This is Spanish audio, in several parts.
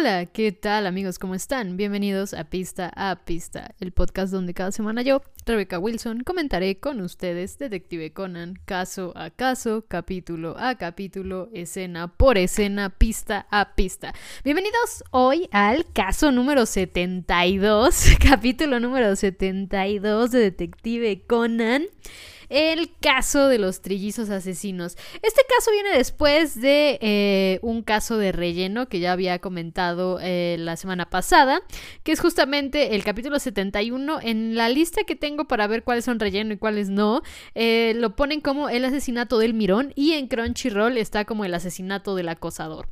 Hola, ¿qué tal amigos? ¿Cómo están? Bienvenidos a Pista a Pista, el podcast donde cada semana yo, Rebecca Wilson, comentaré con ustedes Detective Conan, caso a caso, capítulo a capítulo, escena por escena, pista a pista. Bienvenidos hoy al caso número 72, capítulo número 72 de Detective Conan el caso de los trillizos asesinos. Este caso viene después de eh, un caso de relleno que ya había comentado eh, la semana pasada, que es justamente el capítulo 71. En la lista que tengo para ver cuáles son relleno y cuáles no, eh, lo ponen como el asesinato del mirón y en Crunchyroll está como el asesinato del acosador.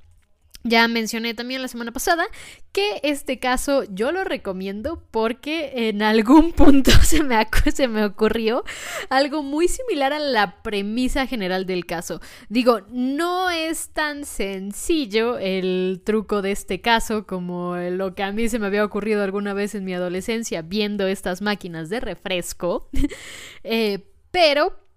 Ya mencioné también la semana pasada que este caso yo lo recomiendo porque en algún punto se me, se me ocurrió algo muy similar a la premisa general del caso. Digo, no es tan sencillo el truco de este caso como lo que a mí se me había ocurrido alguna vez en mi adolescencia viendo estas máquinas de refresco, eh, pero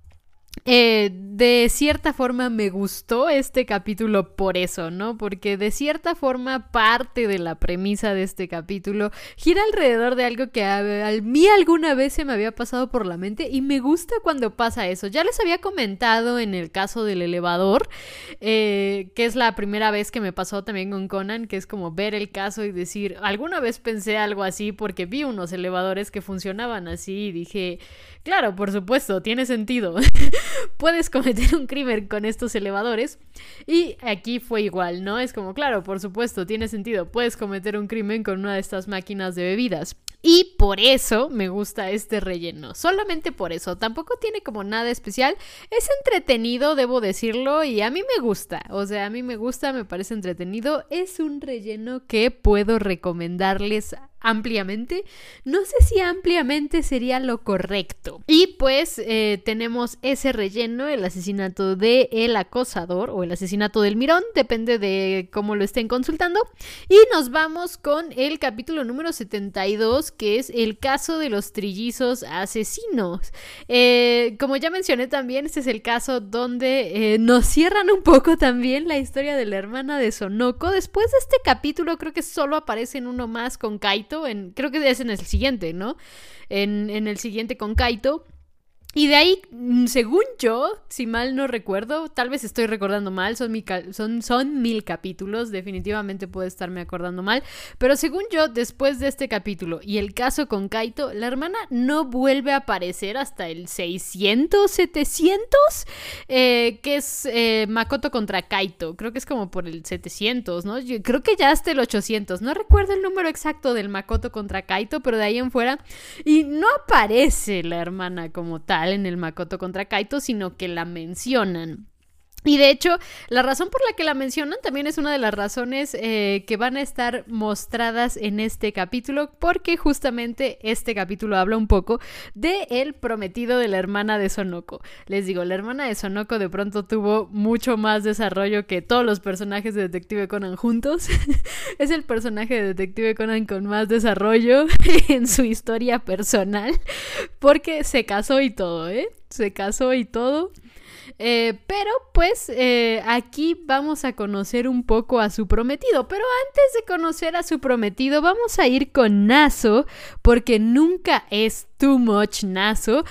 eh, de cierta forma me gustó este capítulo por eso, ¿no? Porque de cierta forma parte de la premisa de este capítulo gira alrededor de algo que a, mí alguna vez se me había pasado por la mente y me gusta cuando pasa eso. Ya les había comentado en el caso del elevador, eh, que es la primera vez que me pasó también con Conan, que es como ver el caso y decir, alguna vez pensé algo así porque vi unos elevadores que funcionaban así y dije, claro, por supuesto, tiene sentido. puedes cometer un crimen con estos elevadores. Y aquí fue igual, ¿no? Es como, claro, por supuesto, tiene sentido, puedes cometer un crimen con una de estas máquinas de bebidas. Y por eso me gusta este relleno. Solamente por eso. Tampoco tiene como nada especial. Es entretenido, debo decirlo. Y a mí me gusta. O sea, a mí me gusta, me parece entretenido. Es un relleno que puedo recomendarles ampliamente. No sé si ampliamente sería lo correcto. Y pues eh, tenemos ese relleno, el asesinato de el acosador o el asesinato del mirón, depende de cómo lo estén consultando. Y nos vamos con el capítulo número 72, que es el caso de los trillizos asesinos. Eh, como ya mencioné también, este es el caso donde eh, nos cierran un poco también la historia de la hermana de Sonoko. Después de este capítulo creo que solo aparece en uno más con Kaito en, creo que es en el siguiente, ¿no? En, en el siguiente con Kaito. Y de ahí, mm, según yo, si mal no recuerdo, tal vez estoy recordando mal, son, mil capítulos, definitivamente puedo estarme acordando mal, pero según yo, después de este capítulo y el caso con Kaito, la hermana no vuelve a aparecer hasta el 600, 700, eh, que es eh, Makoto contra Kaito, creo que es como por el 700, ¿no? Yo creo que ya hasta el 800, no recuerdo el número exacto del Makoto contra Kaito, pero de ahí en fuera, y no aparece la hermana como tal en el Makoto contra Kaito, sino que la mencionan. Y de hecho, la razón por la que la mencionan también es una de las razones eh, que van a estar mostradas en este capítulo, porque justamente este capítulo habla un poco de el prometido de la hermana de Sonoko. Les digo, la hermana de Sonoko de pronto tuvo mucho más desarrollo que todos los personajes de Detective Conan juntos. es el personaje de Detective Conan con más desarrollo en su historia personal, porque se casó y todo, ¿eh? Se casó y todo. Eh, pero pues eh, aquí vamos a conocer un poco a su prometido. Pero antes de conocer a su prometido, vamos a ir con Naso, porque nunca es too much Naso.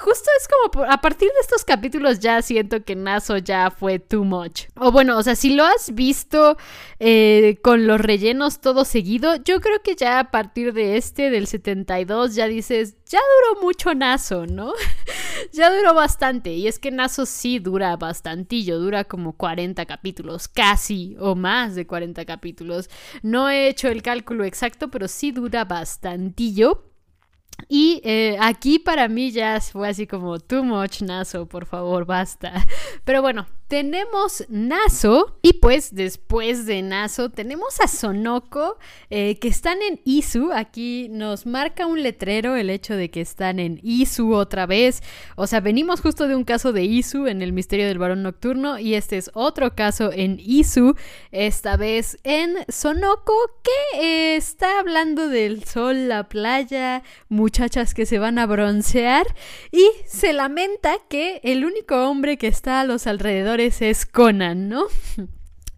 Justo es como a partir de estos capítulos ya siento que Naso ya fue too much. O bueno, o sea, si lo has visto eh, con los rellenos todo seguido, yo creo que ya a partir de este, del 72, ya dices, ya duró mucho Naso, ¿no? ya duró bastante. Y es que Naso sí dura bastantillo, dura como 40 capítulos, casi, o más de 40 capítulos. No he hecho el cálculo exacto, pero sí dura bastantillo. Y eh, aquí para mí ya fue así como too much Naso, por favor, basta. Pero bueno, tenemos Naso y pues después de Naso tenemos a Sonoko eh, que están en Isu. Aquí nos marca un letrero el hecho de que están en Isu otra vez. O sea, venimos justo de un caso de Isu en el misterio del varón nocturno y este es otro caso en Isu, esta vez en Sonoko que eh, está hablando del sol, la playa, muchachas que se van a broncear y se lamenta que el único hombre que está a los alrededores es Conan, ¿no?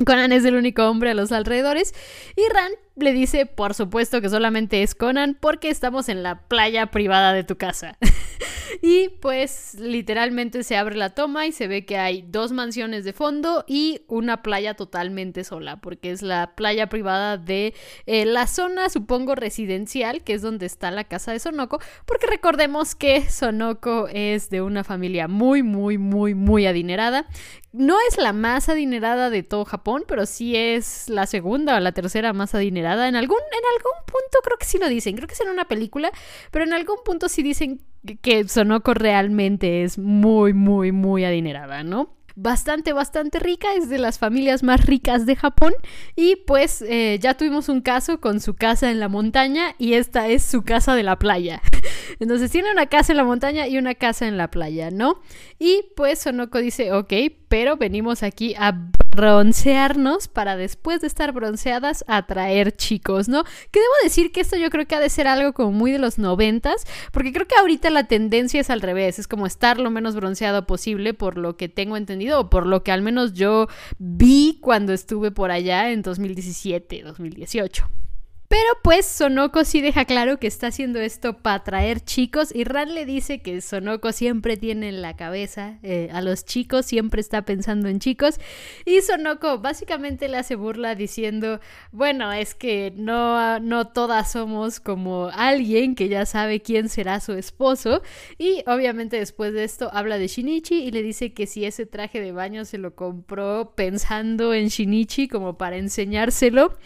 Conan es el único hombre a los alrededores y Ran le dice, por supuesto que solamente es Conan porque estamos en la playa privada de tu casa. y pues literalmente se abre la toma y se ve que hay dos mansiones de fondo y una playa totalmente sola porque es la playa privada de eh, la zona, supongo, residencial, que es donde está la casa de Sonoko, porque recordemos que Sonoko es de una familia muy, muy, muy, muy adinerada no es la más adinerada de todo Japón, pero sí es la segunda o la tercera más adinerada. En algún, en algún punto creo que sí lo dicen, creo que es en una película, pero en algún punto sí dicen que Sonoko realmente es muy, muy, muy adinerada, ¿no? bastante, bastante rica, es de las familias más ricas de Japón y pues eh, ya tuvimos un caso con su casa en la montaña y esta es su casa de la playa. Entonces tiene una casa en la montaña y una casa en la playa, ¿no? Y pues Sonoko dice, ok, pero venimos aquí a broncearnos para después de estar bronceadas atraer chicos, ¿no? Que debo decir que esto yo creo que ha de ser algo como muy de los noventas, porque creo que ahorita la tendencia es al revés, es como estar lo menos bronceado posible por lo que tengo entendido o por lo que al menos yo vi cuando estuve por allá en 2017, 2018. Pero pues Sonoko sí deja claro que está haciendo esto para atraer chicos y Ran le dice que Sonoko siempre tiene en la cabeza eh, a los chicos, siempre está pensando en chicos y Sonoko básicamente le hace burla diciendo, bueno, es que no, no todas somos como alguien que ya sabe quién será su esposo y obviamente después de esto habla de Shinichi y le dice que si ese traje de baño se lo compró pensando en Shinichi como para enseñárselo.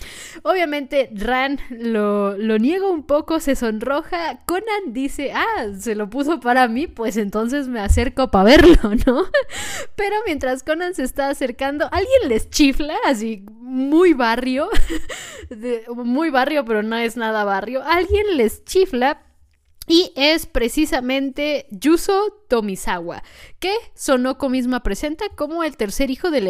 Obviamente Ran lo, lo niega un poco, se sonroja. Conan dice, ah, se lo puso para mí, pues entonces me acerco para verlo, ¿no? Pero mientras Conan se está acercando, alguien les chifla, así muy barrio, muy barrio, pero no es nada barrio. Alguien les chifla y es precisamente Yuso Tomisawa, que Sonoko misma presenta como el tercer hijo de,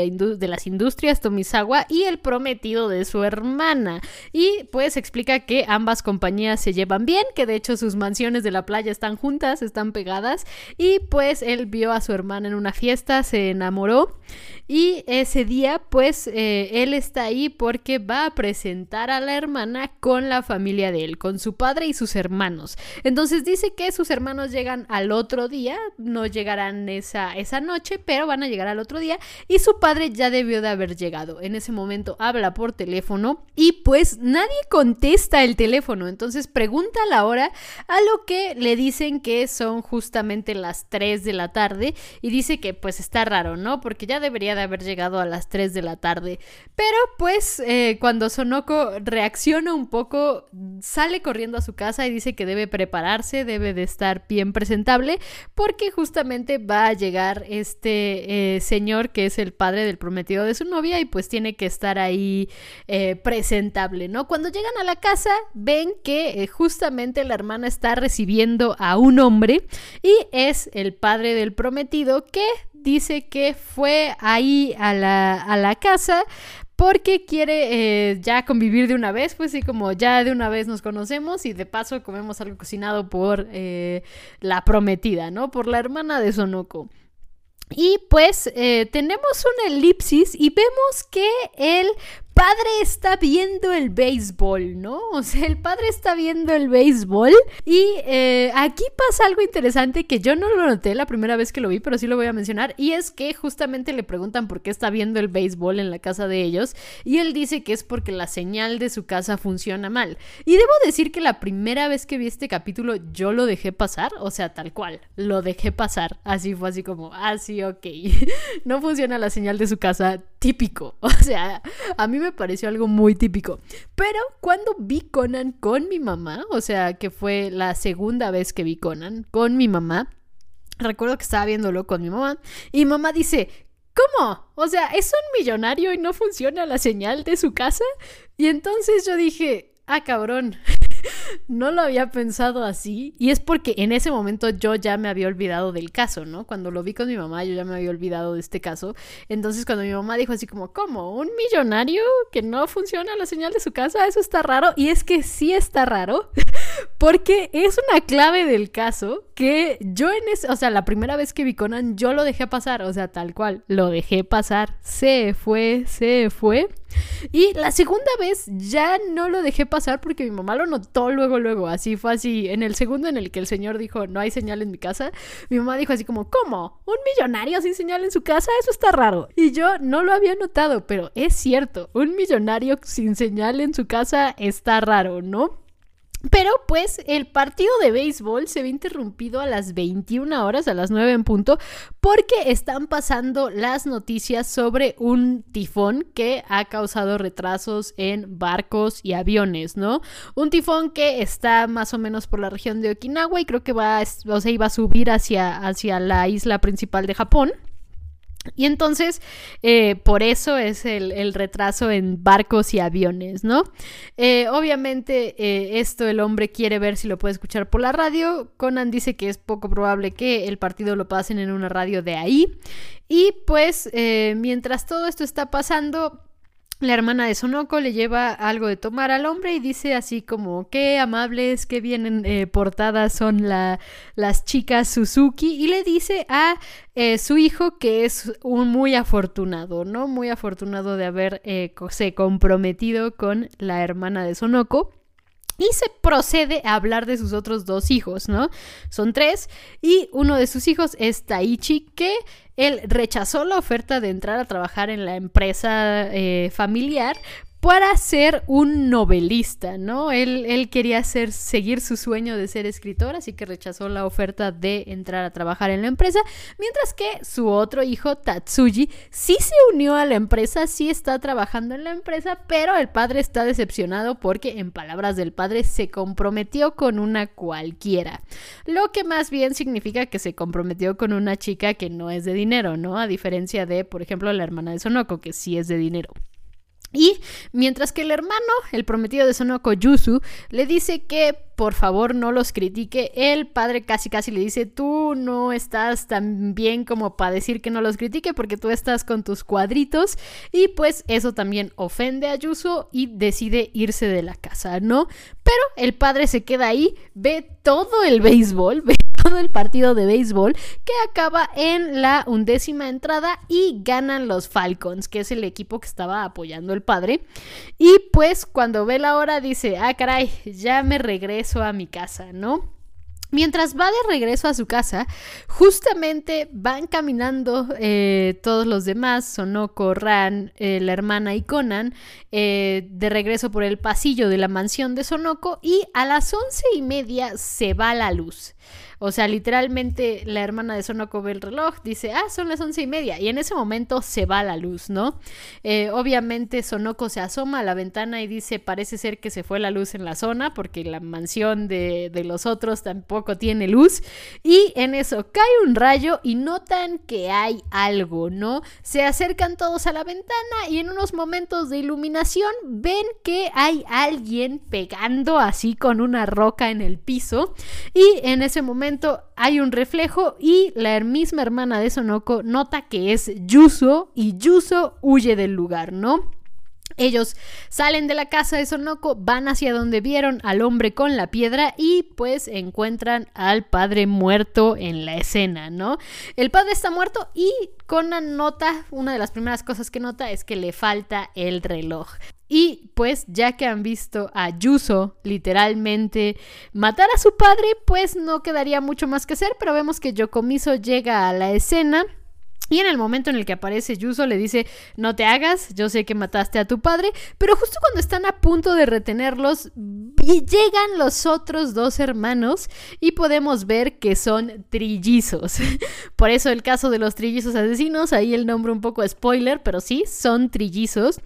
las industrias Tomisawa y el prometido de su hermana. Y pues explica que ambas compañías se llevan bien, que de hecho sus mansiones de la playa están juntas, están pegadas. Y pues él vio a su hermana en una fiesta, se enamoró. Y ese día pues eh, él está ahí porque va a presentar a la hermana con la familia de él, con su padre y sus hermanos. Entonces dice que sus hermanos llegan al otro día, no llegarán esa, esa noche, pero van a llegar al otro día y su padre ya debió de haber llegado. En ese momento habla por teléfono y pues nadie contesta el teléfono, entonces pregunta la hora a lo que le dicen que son justamente las 3 de la tarde y dice que pues está raro, ¿no? Porque ya debería de haber llegado a las 3 de la tarde. Pero pues eh, cuando Sonoko reacciona un poco, sale corriendo a su casa y dice que debe prepararse, debe de estar bien presentable porque justamente va a llegar este eh, señor que es el padre del prometido de su novia y pues tiene que estar ahí eh, presentable, ¿no? Cuando llegan a la casa ven que eh, justamente la hermana está recibiendo a un hombre y es el padre del prometido que dice que fue ahí a la, a la casa porque quiere eh, ya convivir de una vez, pues sí, como ya de una vez nos conocemos y de paso comemos algo cocinado por eh, la prometida, ¿no? Por la hermana de Sonoko. Y pues eh, tenemos una elipsis y vemos que él padre está viendo el béisbol, ¿no? O sea, el padre está viendo el béisbol y eh, aquí pasa algo interesante que yo no lo noté la primera vez que lo vi, pero sí lo voy a mencionar, y es que justamente le preguntan por qué está viendo el béisbol en la casa de ellos y él dice que es porque la señal de su casa funciona mal. Y debo decir que la primera vez que vi este capítulo yo lo dejé pasar, o sea, tal cual, lo dejé pasar, así fue así como, así, ah, ok, no funciona la señal de su casa, típico, o sea, a mí me pareció algo muy típico. Pero cuando vi Conan con mi mamá, o sea, que fue la segunda vez que vi Conan con mi mamá, recuerdo que estaba viéndolo con mi mamá y mamá dice, ¿Cómo? O sea, es un millonario y no funciona la señal de su casa. Y entonces yo dije, ah, cabrón, no lo había pensado así. Y es porque en ese momento yo ya me había olvidado del caso, ¿no? Cuando lo vi con mi mamá, yo ya me había olvidado de este caso. Entonces, cuando mi mamá dijo así como, ¿cómo? ¿Un millonario que no funciona la señal de su casa? Eso está raro. Y es que sí está raro. Porque es una clave del caso que yo en ese, o sea, la primera vez que vi Conan, yo lo dejé pasar, o sea, tal cual, lo dejé pasar, se fue, se fue. Y la segunda vez ya no lo dejé pasar porque mi mamá lo notó luego, luego, así fue así, en el segundo en el que el señor dijo, no hay señal en mi casa, mi mamá dijo así como, ¿cómo? ¿Un millonario sin señal en su casa? Eso está raro. Y yo no lo había notado, pero es cierto, un millonario sin señal en su casa está raro, ¿no? Pero pues el partido de béisbol se ve interrumpido a las 21 horas, a las 9 en punto, porque están pasando las noticias sobre un tifón que ha causado retrasos en barcos y aviones, ¿no? Un tifón que está más o menos por la región de Okinawa y creo que va, o sea, iba a subir hacia, hacia la isla principal de Japón. Y entonces, eh, por eso es el, retraso en barcos y aviones, ¿no? Eh, obviamente, eh, esto el hombre quiere ver si lo puede escuchar por la radio. Conan dice que es poco probable que el partido lo pasen en una radio de ahí. Y pues, mientras todo esto está pasando, la hermana de Sonoko le lleva algo de tomar al hombre y dice así como qué amables, qué bien eh, portadas son las chicas Suzuki y le dice a eh, su hijo que es un muy afortunado, ¿no? Muy afortunado de haber eh, comprometido con la hermana de Sonoko. Y se procede a hablar de sus otros dos hijos, ¿no? Son tres y uno de sus hijos es Taichi, que él rechazó la oferta de entrar a trabajar en la empresa eh, familiar para ser un novelista, ¿no? Él, quería seguir su sueño de ser escritor, así que rechazó la oferta de entrar a trabajar en la empresa, mientras que su otro hijo, Tatsuji, sí se unió a la empresa, sí está trabajando en la empresa, pero el padre está decepcionado porque, en palabras del padre, se comprometió con una cualquiera, lo que más bien significa que se comprometió con una chica que no es de dinero, ¿no? A diferencia de, por ejemplo, la hermana de Sonoko, que sí es de dinero. Y mientras que el hermano, el prometido de Sonoko Yusu, le dice que por favor no los critique, el padre casi casi le dice, tú no estás tan bien como para decir que no los critique porque tú estás con tus cuadritos y pues eso también ofende a Yusu y decide irse de la casa, ¿no? Pero el padre se queda ahí, ve todo el béisbol, ve todo el partido de béisbol que acaba en la undécima entrada y ganan los Falcons, que es el equipo que estaba apoyando el padre. Y pues cuando ve la hora dice, ah, caray, ya me regreso a mi casa, ¿no? Mientras va de regreso a su casa, justamente van caminando eh, todos los demás, Sonoko, Ran, eh, la hermana y Conan, eh, de regreso por el pasillo de la mansión de Sonoko y a las once y media se va la luz. O sea, literalmente la hermana de Sonoko ve el reloj, dice, ah, son las once y media. Y en ese momento se va la luz, ¿no? Eh, obviamente Sonoko se asoma a la ventana y dice, parece ser que se fue la luz en la zona porque la mansión de, de los otros tampoco tiene luz. Y en eso cae un rayo y notan que hay algo, ¿no? Se acercan todos a la ventana y en unos momentos de iluminación ven que hay alguien pegando así con una roca en el piso. Y en ese momento hay un reflejo y la misma hermana de Sonoko nota que es Yuso y Yuso huye del lugar, ¿no? Ellos salen de la casa de Sonoko, van hacia donde vieron al hombre con la piedra y pues encuentran al padre muerto en la escena, ¿no? El padre está muerto y Conan nota, una de las primeras cosas que nota es que le falta el reloj. Y pues ya que han visto a Yuso literalmente matar a su padre, pues no quedaría mucho más que hacer, pero vemos que Yokomiso llega a la escena y en el momento en el que aparece Yuso le dice, no te hagas, yo sé que mataste a tu padre, pero justo cuando están a punto de retenerlos, llegan los otros dos hermanos y podemos ver que son trillizos. Por eso el caso de los trillizos asesinos, ahí el nombre un poco spoiler, pero sí, son trillizos.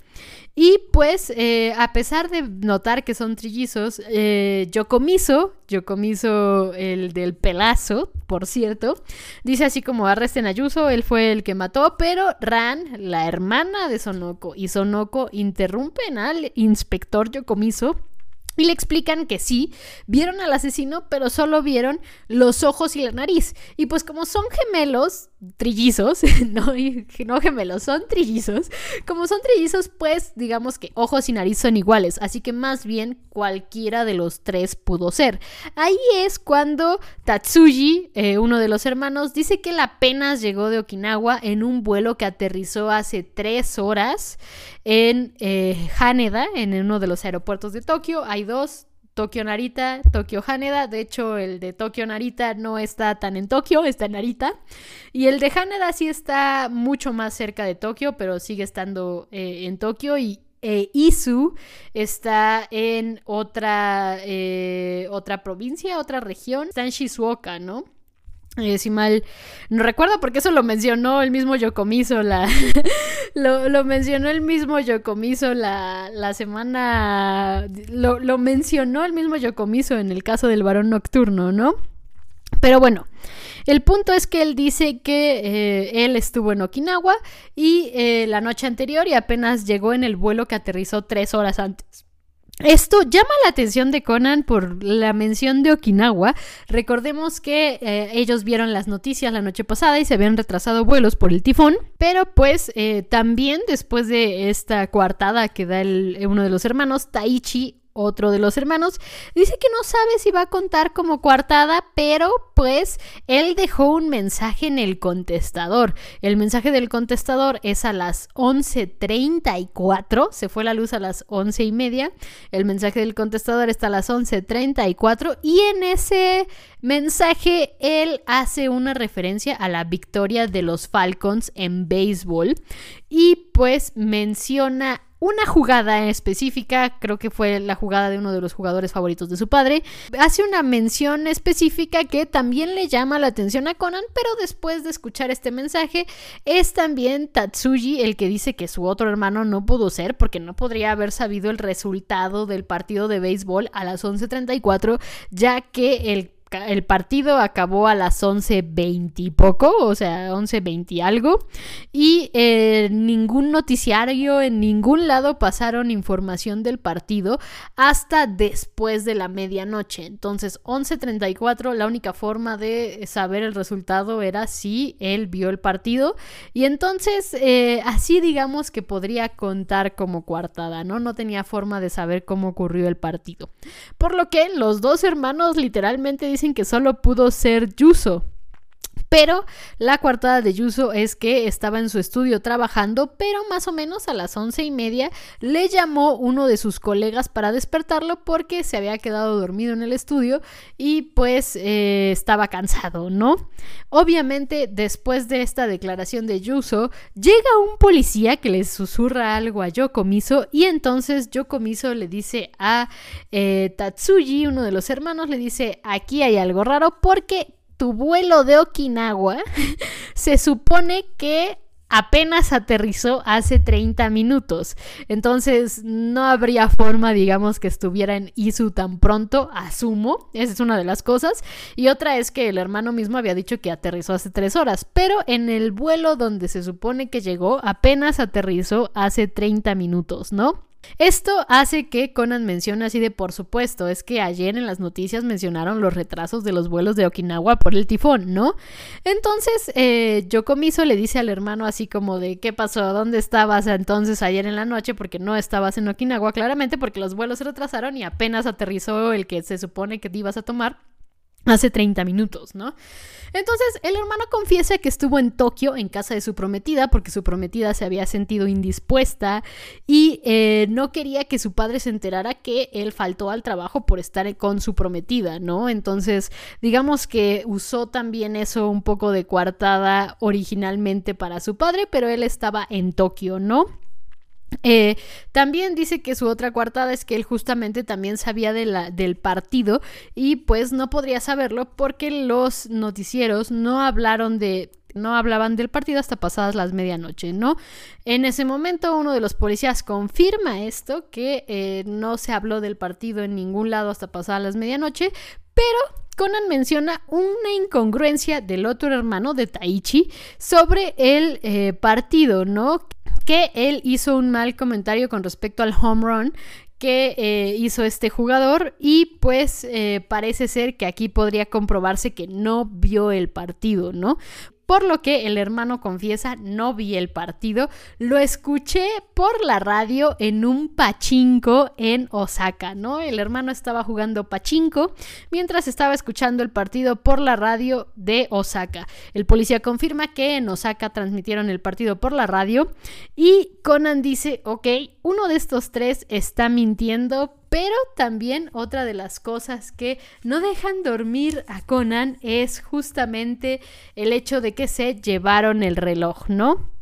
Y pues, eh, a pesar de notar que son trillizos, eh, Yokomiso, Yokomiso el del pelazo, por cierto, dice así como arresten a Yuso, él fue el que mató, pero Ran, la hermana de Sonoko, y Sonoko interrumpen al inspector Yokomiso Y le explican que sí, vieron al asesino, pero solo vieron los ojos y la nariz. Y pues como son gemelos, trillizos, no, no gemelos, son trillizos. Como son trillizos, pues digamos que ojos y nariz son iguales. Así que más bien cualquiera de los tres pudo ser. Ahí es cuando Tatsuji, eh, uno de los hermanos, dice que él apenas llegó de Okinawa en un vuelo que aterrizó hace tres horas en eh, Haneda, en uno de los aeropuertos de Tokio. Hay dos, Tokio Narita, Tokio Haneda. De hecho, el de Tokio Narita no está tan en Tokio, está en Narita. Y el de Haneda sí está mucho más cerca de Tokio, pero sigue estando eh, en Tokio. Y eh, Isu está en otra, otra provincia, otra región. Está en Shizuoka, ¿no? Eh, si mal no recuerdo, porque eso lo mencionó el mismo Yokomiso, la, lo, mencionó el mismo Yokomiso la, la semana, lo, lo, mencionó el mismo Yokomiso en el caso del varón nocturno, ¿no? Pero bueno, el punto es que él dice que eh, él estuvo en Okinawa y eh, la noche anterior y apenas llegó en el vuelo que aterrizó tres horas antes. Esto llama la atención de Conan por la mención de Okinawa. Recordemos que eh, ellos vieron las noticias la noche pasada y se habían retrasado vuelos por el tifón, pero pues eh, también después de esta coartada que da uno de los hermanos, Taichi otro de los hermanos, dice que no sabe si va a contar como coartada, pero pues él dejó un mensaje en el contestador. El mensaje del contestador es a las 11.34, se fue la luz a las once y media, el mensaje del contestador está a las 11.34 y en ese mensaje él hace una referencia a la victoria de los Falcons en béisbol y pues menciona una jugada específica, creo que fue la jugada de uno de los jugadores favoritos de su padre, hace una mención específica que también le llama la atención a Conan, pero después de escuchar este mensaje es también Tatsuji el que dice que su otro hermano no pudo ser porque no podría haber sabido el resultado del partido de béisbol a las 11.34, ya que el el partido acabó a las 11.20 y poco, o sea, 11.20 algo, y eh, ningún noticiario en ningún lado pasaron información del partido hasta después de la medianoche. Entonces, 11.34, la única forma de saber el resultado era si él vio el partido, y entonces eh, así digamos que podría contar como coartada, ¿no? No tenía forma de saber cómo ocurrió el partido. Por lo que los dos hermanos literalmente dicen que solo pudo ser Yuso. Pero la coartada de Yuso es que estaba en su estudio trabajando, pero más o menos a las once y media le llamó uno de sus colegas para despertarlo porque se había quedado dormido en el estudio y pues eh, estaba cansado, ¿no? Obviamente, después de esta declaración de Yuso, llega un policía que le susurra algo a Yokomiso y entonces Yokomiso le dice a eh, Tatsuji, uno de los hermanos, le dice, aquí hay algo raro porque tu vuelo de Okinawa se supone que apenas aterrizó hace 30 minutos. Entonces no habría forma, digamos, que estuviera en Isu tan pronto, asumo. Esa es una de las cosas. Y otra es que el hermano mismo había dicho que aterrizó hace 3 horas, pero en el vuelo donde se supone que llegó apenas aterrizó hace 30 minutos, ¿no? Esto hace que Conan mencione así de por supuesto, es que ayer en las noticias mencionaron los retrasos de los vuelos de Okinawa por el tifón, ¿no? Entonces, eh, Yokomiso le dice al hermano así como de ¿qué pasó? ¿Dónde estabas entonces ayer en la noche? Porque no estabas en Okinawa, claramente porque los vuelos se retrasaron y apenas aterrizó el que se supone que te ibas a tomar hace 30 minutos, ¿no? Entonces el hermano confiesa que estuvo en Tokio en casa de su prometida porque su prometida se había sentido indispuesta y eh, no quería que su padre se enterara que él faltó al trabajo por estar con su prometida, ¿no? Entonces digamos que usó también eso un poco de coartada originalmente para su padre, pero él estaba en Tokio, ¿no? Eh, también dice que su otra coartada es que él justamente también sabía del partido y pues no podría saberlo porque los noticieros no hablaron de no hablaban del partido hasta pasadas las medianoche, ¿no? En ese momento uno de los policías confirma esto, que eh, no se habló del partido en ningún lado hasta pasadas las medianoche, pero Conan menciona una incongruencia del otro hermano de Taichi sobre el eh, partido, ¿no? Que él hizo un mal comentario con respecto al home run que eh, hizo este jugador y pues eh, parece ser que aquí podría comprobarse que no vio el partido, ¿no? Por lo que el hermano confiesa no vi el partido, lo escuché por la radio en un pachinko en Osaka, ¿no? El hermano estaba jugando pachinko mientras estaba escuchando el partido por la radio de Osaka. El policía confirma que en Osaka transmitieron el partido por la radio y Conan dice, ok, uno de estos tres está mintiendo, pero también otra de las cosas que no dejan dormir a Conan es justamente el hecho de que se llevaron el reloj, ¿no?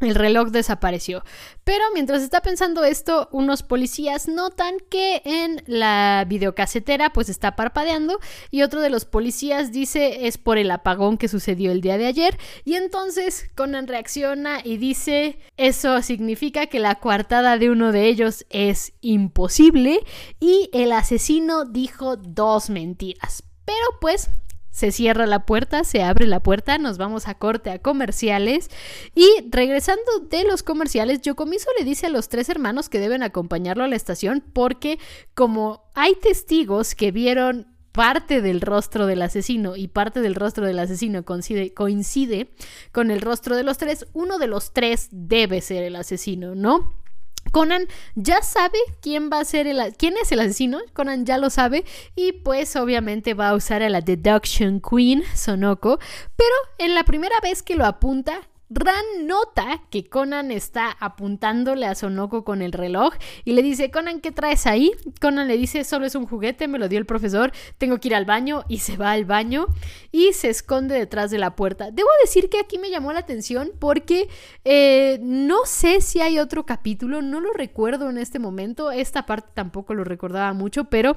El reloj desapareció. Pero mientras está pensando esto, unos policías notan que en la videocasetera pues está parpadeando y otro de los policías dice es por el apagón que sucedió el día de ayer y entonces Conan reacciona y dice eso significa que la coartada de uno de ellos es imposible y el asesino dijo dos mentiras. Pero pues se cierra la puerta, se abre la puerta, nos vamos a corte a comerciales y regresando de los comerciales, Yokomiso le dice a los tres hermanos que deben acompañarlo a la estación porque como hay testigos que vieron parte del rostro del asesino y parte del rostro del asesino coincide, coincide con el rostro de los tres, uno de los tres debe ser el asesino, ¿no? Conan ya sabe quién va a ser el quién es el asesino, Conan ya lo sabe. Y pues obviamente va a usar a la deduction queen Sonoko, pero en la primera vez que lo apunta Ran nota que Conan está apuntándole a Sonoko con el reloj y le dice, Conan, ¿qué traes ahí? Conan le dice, solo es un juguete, me lo dio el profesor, tengo que ir al baño y se va al baño y se esconde detrás de la puerta. Debo decir que aquí me llamó la atención porque eh, no sé si hay otro capítulo, no lo recuerdo en este momento, esta parte tampoco lo recordaba mucho, pero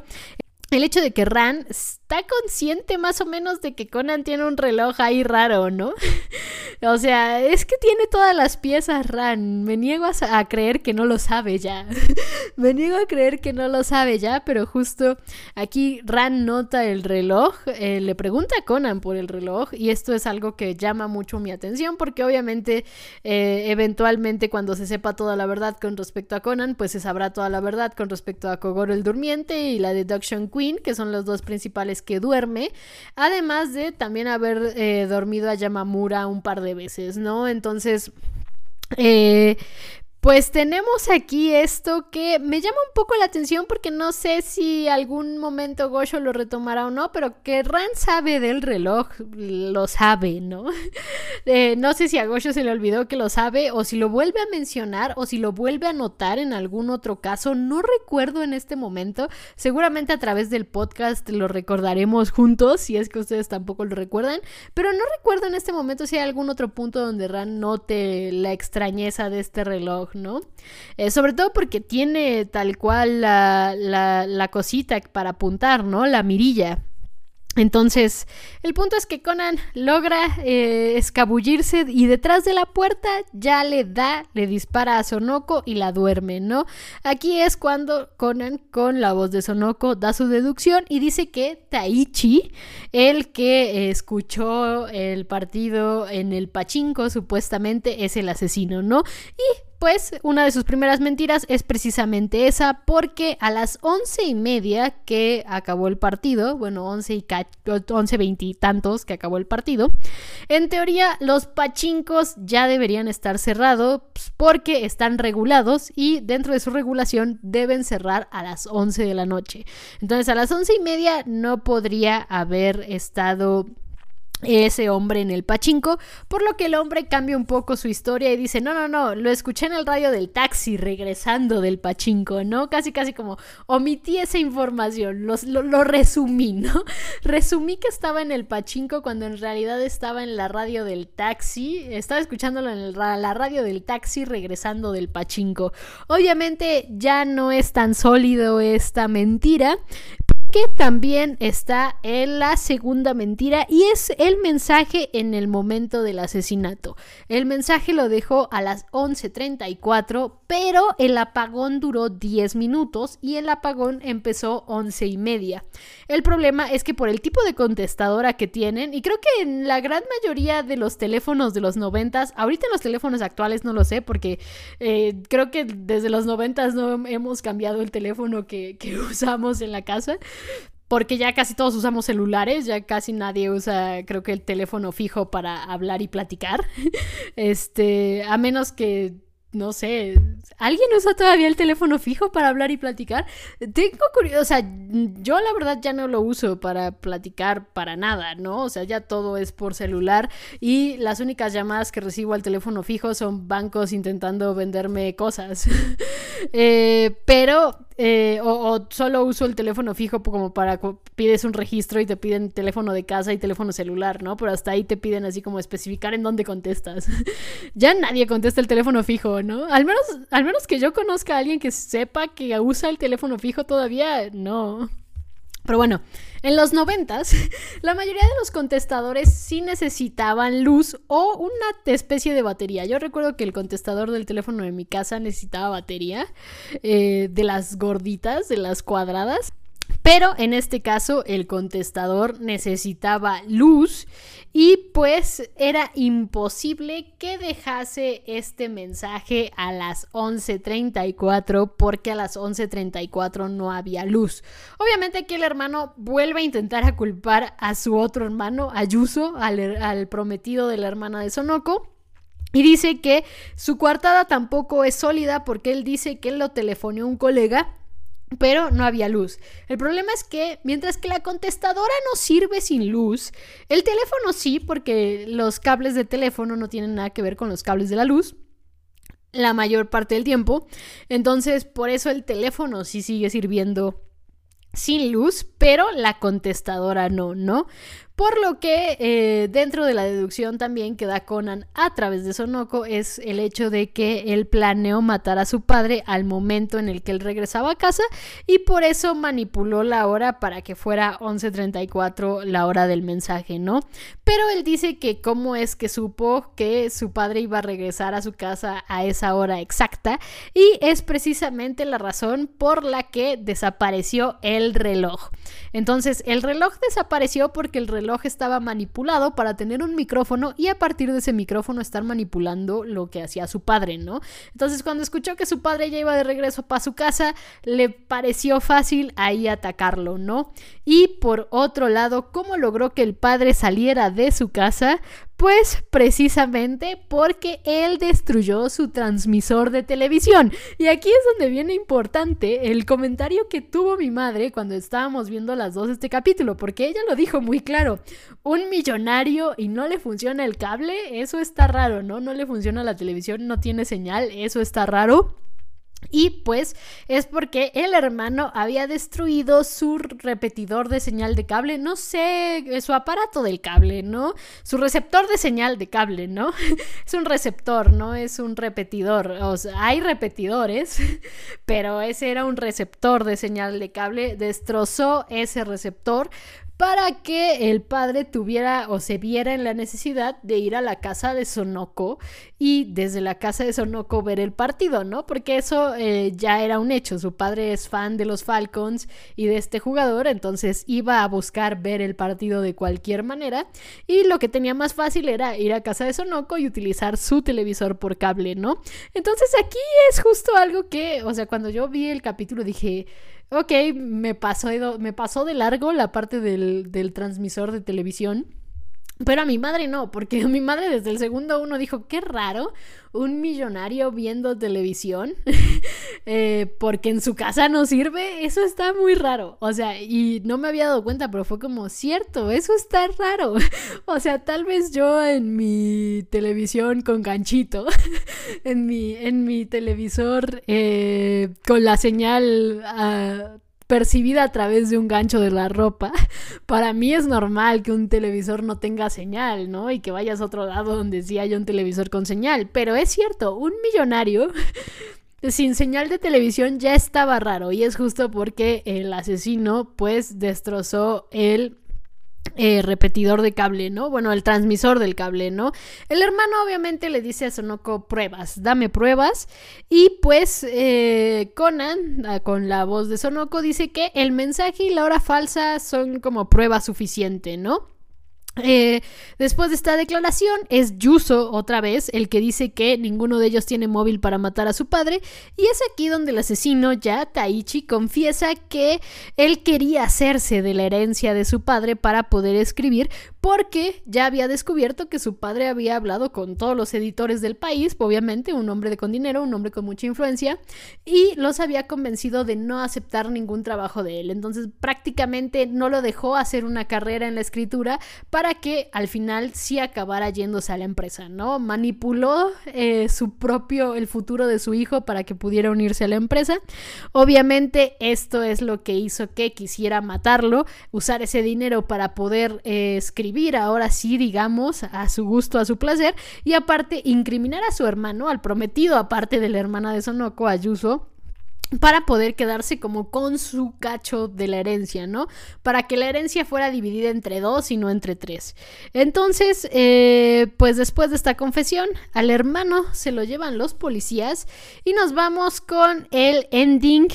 el hecho de que Ran está consciente más o menos de que Conan tiene un reloj ahí raro, ¿no? o sea, es que tiene todas las piezas Ran. Me niego a, creer que no lo sabe ya. Me niego a creer que no lo sabe ya, pero justo aquí Ran nota el reloj, eh, le pregunta a Conan por el reloj y esto es algo que llama mucho mi atención porque obviamente eh, eventualmente cuando se sepa toda la verdad con respecto a Conan, pues se sabrá toda la verdad con respecto a Kogoro el Durmiente y la Deduction Queen que son los dos principales que duerme, además de también haber eh, dormido a Yamamura un par de veces, ¿no? Entonces... Eh, pues tenemos aquí esto que me llama un poco la atención porque no sé si algún momento Gosho lo retomará o no, pero que Ran sabe del reloj, lo sabe, ¿no? Eh, no sé si a Gosho se le olvidó que lo sabe o si lo vuelve a mencionar o si lo vuelve a notar en algún otro caso. No recuerdo en este momento. Seguramente a través del podcast lo recordaremos juntos, si es que ustedes tampoco lo recuerdan. Pero no recuerdo en este momento si hay algún otro punto donde Ran note la extrañeza de este reloj. ¿No? Eh, sobre todo porque tiene tal cual la, cosita para apuntar, ¿no? La mirilla. Entonces, el punto es que Conan logra eh, escabullirse y detrás de la puerta ya le da, le dispara a Sonoko y la duerme, ¿no? Aquí es cuando Conan, con la voz de Sonoko, da su deducción y dice que Taichi, el que escuchó el partido en el pachinko, supuestamente es el asesino, ¿no? Y pues una de sus primeras mentiras es precisamente esa, porque a las once y media que acabó el partido, bueno, once y veintitantos que acabó el partido, en teoría los pachincos ya deberían estar cerrados porque están regulados y dentro de su regulación deben cerrar a las once de la noche. Entonces a las once y media no podría haber estado ese hombre en el pachinko, por lo que el hombre cambia un poco su historia y dice, no, no, no, lo escuché en el radio del taxi regresando del pachinko, ¿no? Casi, casi como omití esa información, lo, resumí, ¿no? Resumí que estaba en el pachinko cuando en realidad estaba en la radio del taxi, estaba escuchándolo en la radio del taxi regresando del pachinko. Obviamente ya no es tan sólido esta mentira, Porque también está en la segunda mentira y es el mensaje en el momento del asesinato. El mensaje lo dejó a las 11.34, pero el apagón duró 10 minutos y el apagón empezó 11 y media. El problema es que por el tipo de contestadora que tienen, y creo que en la gran mayoría de los teléfonos de los 90, ahorita en los teléfonos actuales no lo sé, porque eh, creo que desde los 90 no hemos cambiado el teléfono que, que usamos en la casa porque ya casi todos usamos celulares, ya casi nadie usa, creo que el teléfono fijo para hablar y platicar. Este, a menos que no sé, ¿alguien usa todavía el teléfono fijo para hablar y platicar? Tengo curiosidad, o sea, yo la verdad ya no lo uso para platicar para nada, ¿no? O sea, ya todo es por celular y las únicas llamadas que recibo al teléfono fijo son bancos intentando venderme cosas. Eh, pero eh, o, solo uso el teléfono fijo como para pides un registro y te piden teléfono de casa y teléfono celular, ¿no? Pero hasta ahí te piden así como especificar en dónde contestas. ya nadie contesta el teléfono fijo, ¿no? Al menos, al menos que yo conozca a alguien que sepa que usa el teléfono fijo todavía, no. Pero bueno, en los noventas, la mayoría de los contestadores sí necesitaban luz o una especie de batería. Yo recuerdo que el contestador del teléfono de mi casa necesitaba batería, eh, de las gorditas, de las cuadradas. Pero en este caso el contestador necesitaba luz y pues era imposible que dejase este mensaje a las 11.34 porque a las 11.34 no había luz. Obviamente aquí el hermano vuelve a intentar a culpar a su otro hermano, Ayuso, al, prometido de la hermana de Sonoko. Y dice que su coartada tampoco es sólida porque él dice que lo telefoneó un colega pero no había luz. El problema es que mientras que la contestadora no sirve sin luz, el teléfono sí, porque los cables de teléfono no tienen nada que ver con los cables de la luz la mayor parte del tiempo. Entonces, por eso el teléfono sí sigue sirviendo sin luz, pero la contestadora no, ¿no? Por lo que eh, dentro de la deducción también que da Conan a través de Sonoko es el hecho de que él planeó matar a su padre al momento en el que él regresaba a casa y por eso manipuló la hora para que fuera 11.34 la hora del mensaje, ¿no? Pero él dice que cómo es que supo que su padre iba a regresar a su casa a esa hora exacta y es precisamente la razón por la que desapareció el reloj. Entonces el reloj desapareció porque el reloj estaba manipulado para tener un micrófono y a partir de ese micrófono estar manipulando lo que hacía su padre, ¿no? Entonces cuando escuchó que su padre ya iba de regreso para su casa, le pareció fácil ahí atacarlo, ¿no? Y por otro lado, ¿cómo logró que el padre saliera de su casa? Pues precisamente porque él destruyó su transmisor de televisión. Y aquí es donde viene importante el comentario que tuvo mi madre cuando estábamos viendo las dos este capítulo, porque ella lo dijo muy claro. Un millonario y no le funciona el cable, eso está raro, ¿no? No le funciona la televisión, no tiene señal, eso está raro. Y pues es porque el hermano había destruido su repetidor de señal de cable, no sé, su aparato del cable, ¿no? Su receptor de señal de cable, ¿no? es un receptor, no es un repetidor. O sea, hay repetidores, pero ese era un receptor de señal de cable. Destrozó ese receptor para que el padre tuviera o se viera en la necesidad de ir a la casa de Sonoko y desde la casa de Sonoko ver el partido, ¿no? Porque eso eh, ya era un hecho. Su padre es fan de los Falcons y de este jugador, entonces iba a buscar ver el partido de cualquier manera y lo que tenía más fácil era ir a casa de Sonoko y utilizar su televisor por cable, ¿no? Entonces aquí es justo algo que, o sea, cuando yo vi el capítulo dije ok, me pasó, me pasó de largo la parte del, del transmisor de televisión. Pero a mi madre no, porque mi madre desde el segundo uno dijo, qué raro, un millonario viendo televisión, eh, porque en su casa no sirve, eso está muy raro. O sea, y no me había dado cuenta, pero fue como, cierto, eso está raro. o sea, tal vez yo en mi televisión con ganchito, en, mi, en mi televisor eh, con la señal... Uh, percibida a través de un gancho de la ropa. Para mí es normal que un televisor no tenga señal, ¿no? Y que vayas a otro lado donde sí haya un televisor con señal. Pero es cierto, un millonario sin señal de televisión ya estaba raro y es justo porque el asesino pues destrozó el eh, repetidor de cable, ¿no? Bueno, el transmisor del cable, ¿no? El hermano obviamente le dice a Sonoko pruebas, dame pruebas. Y pues eh, Conan, ah, con la voz de Sonoko, dice que el mensaje y la hora falsa son como prueba suficiente, ¿no? Eh, después de esta declaración es Yuso otra vez el que dice que ninguno de ellos tiene móvil para matar a su padre y es aquí donde el asesino ya Taichi confiesa que él quería hacerse de la herencia de su padre para poder escribir porque ya había descubierto que su padre había hablado con todos los editores del país, obviamente un hombre con dinero, un hombre con mucha influencia, y los había convencido de no aceptar ningún trabajo de él. Entonces prácticamente no lo dejó hacer una carrera en la escritura para que al final sí acabara yéndose a la empresa, ¿no? Manipuló eh, su propio, el futuro de su hijo para que pudiera unirse a la empresa. Obviamente esto es lo que hizo que quisiera matarlo, usar ese dinero para poder eh, escribir ahora sí, digamos, a su gusto, a su placer, y aparte incriminar a su hermano, al prometido, aparte de la hermana de Sonoko, Ayuso, para poder quedarse como con su cacho de la herencia, ¿no? Para que la herencia fuera dividida entre dos y no entre tres. Entonces, eh, pues después de esta confesión, al hermano se lo llevan los policías y nos vamos con el ending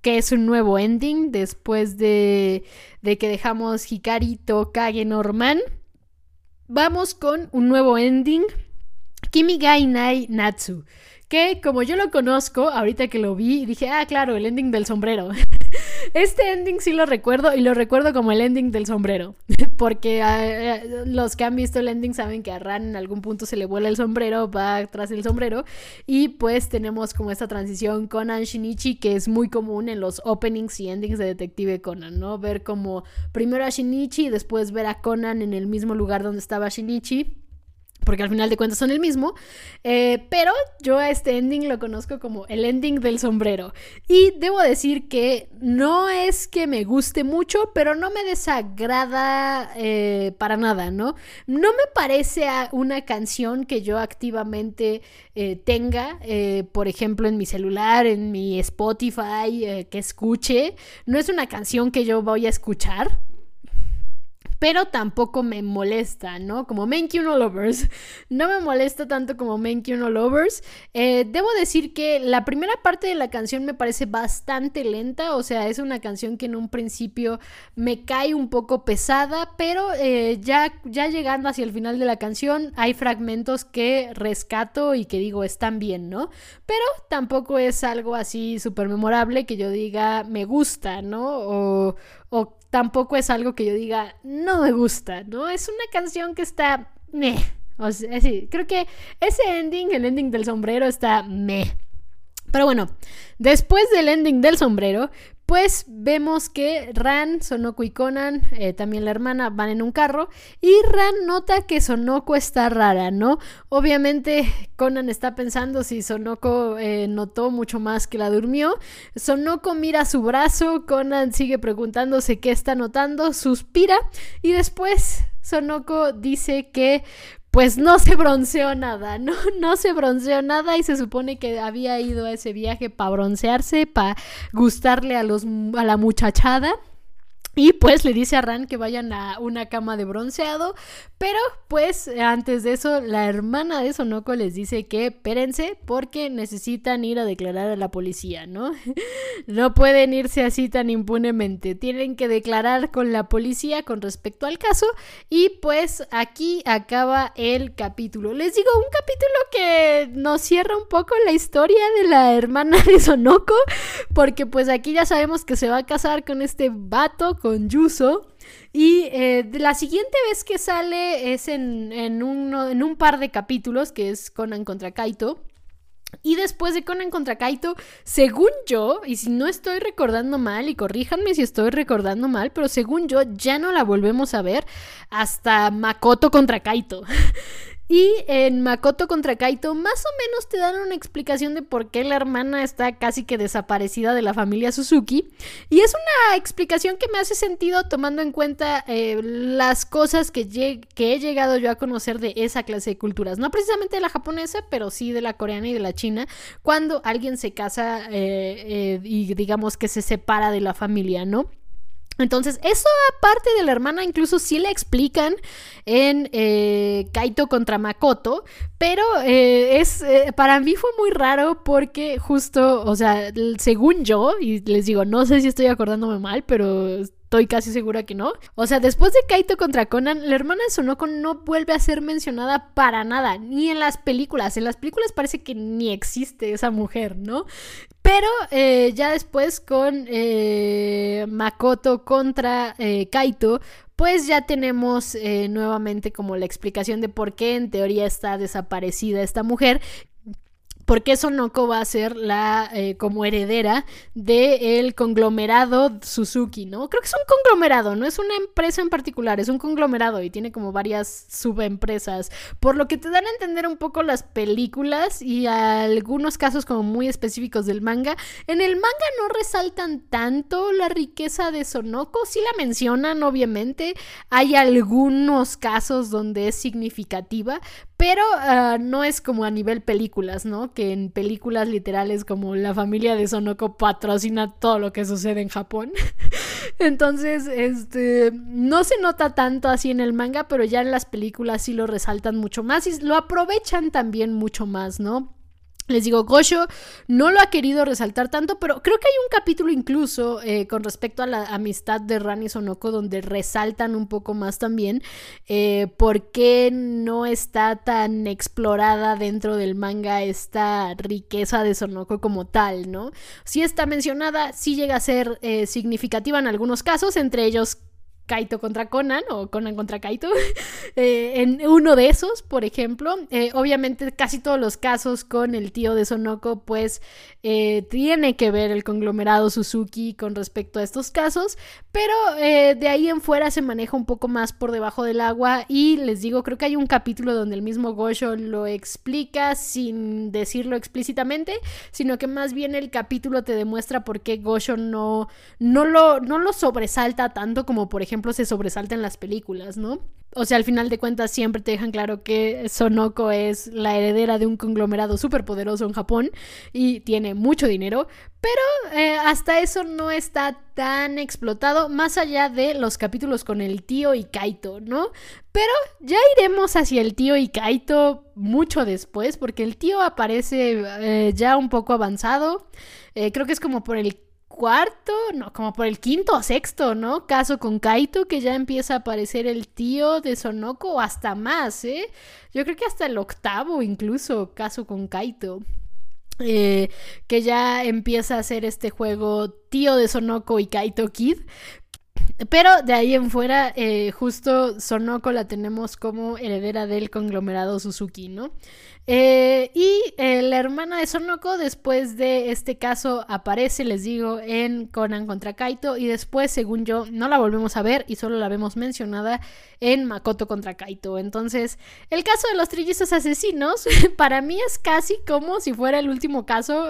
que es un nuevo ending después de, de que dejamos Hikari, Kage, Norman. Vamos con un nuevo ending. Kimigai Nai Natsu como yo lo conozco, ahorita que lo vi, dije, ah, claro, el ending del sombrero. este ending sí lo recuerdo y lo recuerdo como el ending del sombrero, porque ah, ah, los que han visto el ending saben que a Ran en algún punto se le vuela el sombrero, va tras el sombrero y pues tenemos como esta transición con Shinichi que es muy común en los openings y endings de Detective Conan, ¿no? Ver como primero a Shinichi y después ver a Conan en el mismo lugar donde estaba Shinichi porque al final de cuentas son el mismo, eh, pero yo a este ending lo conozco como el ending del sombrero. Y debo decir que no es que me guste mucho, pero no me desagrada eh, para nada, ¿no? No me parece una canción que yo activamente eh, tenga, por ejemplo, en mi celular, en mi Spotify, que escuche. No es una canción que yo voy a escuchar pero tampoco me molesta, ¿no? Como Menkyu Lovers. No me molesta tanto como Menkyu No Lovers. Eh, debo decir que la primera parte de la canción me parece bastante lenta, o sea, es una canción que en un principio me cae un poco pesada, pero eh, ya, ya llegando hacia el final de la canción hay fragmentos que rescato y que digo están bien, ¿no? Pero tampoco es algo así súper memorable que yo diga me gusta, ¿no? O, o tampoco es algo que yo diga, no me gusta, ¿no? Es una canción que está meh. O sea, creo que ese ending, el ending del sombrero, está meh. Pero bueno, después del ending del sombrero, pues vemos que Ran, Sonoko y Conan, eh, también la hermana, van en un carro y Ran nota que Sonoko está rara, ¿no? Obviamente Conan está pensando si Sonoko eh, notó mucho más que la durmió. Sonoko mira su brazo, Conan sigue preguntándose qué está notando, suspira y después Sonoko dice que pues no se bronceó nada, ¿no? No se bronceó nada y se supone que había ido a ese viaje para broncearse, para gustarle a, los, a la muchachada. Y pues le dice a Ran que vayan a una cama de bronceado. Pero pues antes de eso, la hermana de Sonoko les dice que espérense porque necesitan ir a declarar a la policía, ¿no? no pueden irse así tan impunemente. Tienen que declarar con la policía con respecto al caso. Y pues aquí acaba el capítulo. Les digo, un capítulo que nos cierra un poco la historia de la hermana de Sonoko. Porque pues aquí ya sabemos que se va a casar con este vato con Yuso. Y eh, la siguiente vez que sale es en, en, en un par de capítulos, que es Conan contra Kaito. Y después de Conan contra Kaito, según yo, y si no estoy recordando mal, y corríjanme si estoy recordando mal, pero según yo ya no la volvemos a ver hasta Makoto contra Kaito. Y en Makoto contra Kaito más o menos te dan una explicación de por qué la hermana está casi que desaparecida de la familia Suzuki. Y es una explicación que me hace sentido tomando en cuenta eh, las cosas que, he llegado yo a conocer de esa clase de culturas. No precisamente de la japonesa, pero sí de la coreana y de la china. Cuando alguien se casa eh, eh, y digamos que se separa de la familia, ¿no? Entonces, eso aparte de la hermana, incluso sí le explican en eh, Kaito contra Makoto, pero eh, es eh, para mí fue muy raro porque justo, o sea, según yo, y les digo, no sé si estoy acordándome mal, pero estoy casi segura que no. O sea, después de Kaito contra Conan, la hermana de Sonoko no vuelve a ser mencionada para nada, ni en las películas. En las películas parece que ni existe esa mujer, ¿no? Pero eh, ya después con eh, Makoto contra eh, Kaito, pues ya tenemos nuevamente como la explicación de por qué en teoría está desaparecida esta mujer porque Sonoko va a ser la eh, como heredera del conglomerado Suzuki, ¿no? Creo que es un conglomerado, no es una empresa en particular, es un conglomerado y tiene como varias subempresas, por lo que te dan a entender un poco las películas y algunos casos como muy específicos del manga. En el manga no resaltan tanto la riqueza de Sonoko, sí la mencionan obviamente, hay algunos casos donde es significativa, pero ah, no es como a nivel películas, ¿no? Que en películas literales como la familia de Sonoko patrocina todo lo que sucede en Japón. Entonces, este, no se nota tanto así en el manga, pero ya en las películas sí lo resaltan mucho más y lo aprovechan también mucho más, ¿no? Les digo, Gosho no lo ha querido resaltar tanto, pero creo que hay un capítulo incluso eh, con respecto a la amistad de Rani y Sonoko donde resaltan un poco más también eh, por qué no está tan explorada dentro del manga esta riqueza de Sonoko como tal, ¿no? Sí está mencionada, sí llega a ser eh, significativa en algunos casos, entre ellos Kaito contra Conan o Conan contra Kaito. Eh, en uno de esos, por ejemplo, eh, obviamente casi todos los casos con el tío de Sonoko, pues eh, tiene que ver el conglomerado Suzuki con respecto a estos casos, pero de ahí en fuera se maneja un poco más por debajo del agua y les digo, creo que hay un capítulo donde el mismo Gosho lo explica sin decirlo explícitamente, sino que más bien el capítulo te demuestra por qué Gosho no, no, lo, no lo sobresalta tanto como por ejemplo ejemplo, se sobresalta en las películas, ¿no? O sea, al final de cuentas siempre te dejan claro que Sonoko es la heredera de un conglomerado súper poderoso en Japón y tiene mucho dinero, pero eh, hasta eso no está tan explotado, más allá de los capítulos con el tío y Kaito, ¿no? Pero ya iremos hacia el tío y Kaito mucho después, porque el tío aparece eh, ya un poco avanzado, eh, creo que es como por el cuarto, no, como por el quinto o sexto, ¿no? Caso con Kaito, que ya empieza a aparecer el tío de Sonoko, o hasta más, ¿eh? Yo creo que hasta el octavo incluso, caso con Kaito. Eh, que ya empieza a hacer este juego tío de Sonoko y Kaito Kid. Pero de ahí en fuera, eh, justo Sonoko la tenemos como heredera del conglomerado Suzuki, ¿no? Eh, y eh, la hermana de Sonoko, después de este caso, aparece, les digo, en Conan contra Kaito. Y después, según yo, no la volvemos a ver y solo la vemos mencionada en Makoto contra Kaito. Entonces, el caso de los trillizos asesinos, para mí es casi como si fuera el último caso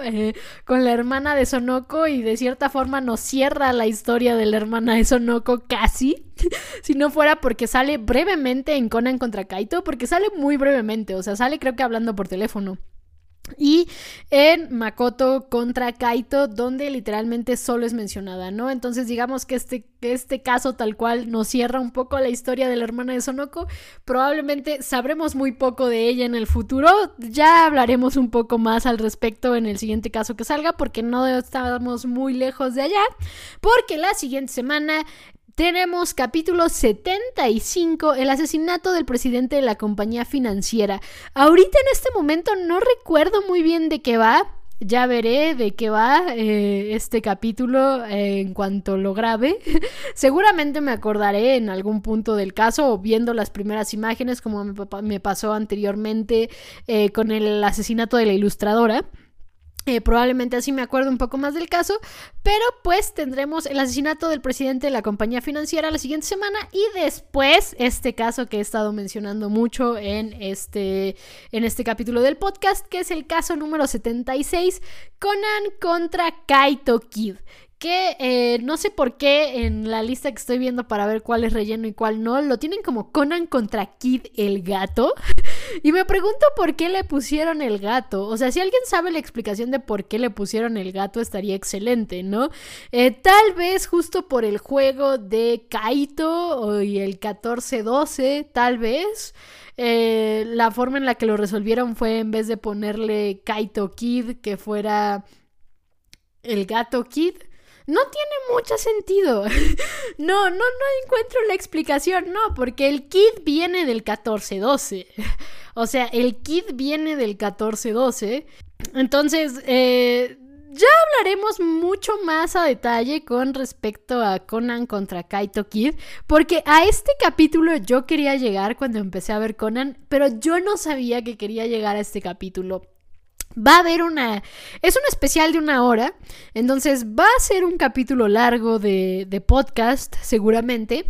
con la hermana de Sonoko. Y de cierta forma nos cierra la historia de la hermana de Sonoko casi. si no fuera porque sale brevemente en Conan contra Kaito, porque sale muy brevemente, o sea, sale creo que hablando por teléfono. Y en Makoto contra Kaito, donde literalmente solo es mencionada, ¿no? Entonces digamos que este, este caso tal cual nos cierra un poco la historia de la hermana de Sonoko. Probablemente sabremos muy poco de ella en el futuro. Ya hablaremos un poco más al respecto en el siguiente caso que salga, porque no estamos muy lejos de allá. Porque la siguiente semana tenemos capítulo 75, el asesinato del presidente de la compañía financiera. Ahorita en este momento no recuerdo muy bien de qué va. Ya veré de qué va eh, este capítulo eh, en cuanto lo grabe. Seguramente me acordaré en algún punto del caso o viendo las primeras imágenes como me, pasó anteriormente eh, con el asesinato de la ilustradora. Eh, probablemente así me acuerdo un poco más del caso, pero pues tendremos el asesinato del presidente de la compañía financiera la siguiente semana y después este caso que he estado mencionando mucho en este, en este capítulo del podcast, que es el caso número 76, Conan contra Kaito Kid que eh, no sé por qué en la lista que estoy viendo para ver cuál es relleno y cuál no, lo tienen como Conan contra Kid el gato. Y me pregunto por qué le pusieron el gato. O sea, si alguien sabe la explicación de por qué le pusieron el gato, estaría excelente, ¿no? Eh, tal vez justo por el juego de Kaito y el 14-12, tal vez. Eh, la forma en la que lo resolvieron fue en vez de ponerle Kaito Kid, que fuera el gato Kid. No tiene mucho sentido. no, no, no encuentro la explicación, no, porque el kit viene del 1412. o sea, el kit viene del 1412. Entonces, eh, ya hablaremos mucho más a detalle con respecto a Conan contra Kaito Kid, porque a este capítulo yo quería llegar cuando empecé a ver Conan, pero yo no sabía que quería llegar a este capítulo. Va a haber una... Es un especial de una hora, entonces va a ser un capítulo largo de, de podcast, seguramente.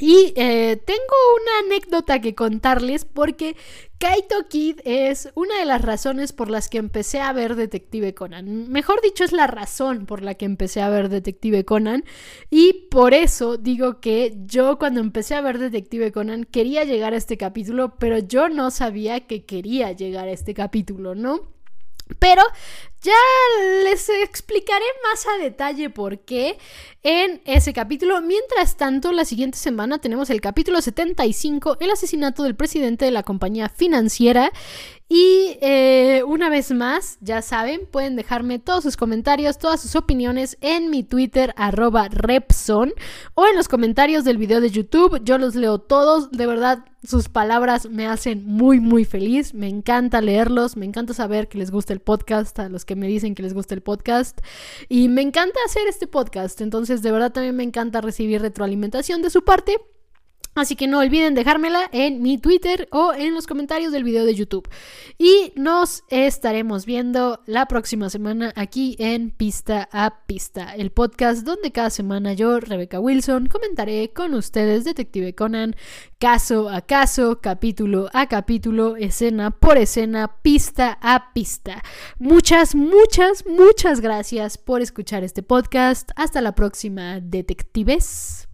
Y eh, tengo una anécdota que contarles porque Kaito Kid es una de las razones por las que empecé a ver Detective Conan. Mejor dicho, es la razón por la que empecé a ver Detective Conan. Y por eso digo que yo cuando empecé a ver Detective Conan quería llegar a este capítulo, pero yo no sabía que quería llegar a este capítulo, ¿no? Pero ya les explicaré más a detalle por qué en ese capítulo. Mientras tanto, la siguiente semana tenemos el capítulo 75, el asesinato del presidente de la compañía financiera. Y eh, una vez más, ya saben, pueden dejarme todos sus comentarios, todas sus opiniones en mi Twitter, arroba Repson, o en los comentarios del video de YouTube. Yo los leo todos, de verdad, sus palabras me hacen muy, muy feliz. Me encanta leerlos, me encanta saber que les gusta el podcast, a los que me dicen que les gusta el podcast. Y me encanta hacer este podcast, entonces de verdad también me encanta recibir retroalimentación de su parte. Así que no olviden dejármela en mi Twitter o en los comentarios del video de YouTube. Y nos estaremos viendo la próxima semana aquí en Pista a Pista, el podcast donde cada semana yo, Rebecca Wilson, comentaré con ustedes Detective Conan caso a caso, capítulo a capítulo, escena por escena, pista a pista. Muchas, muchas, muchas gracias por escuchar este podcast. Hasta la próxima, detectives.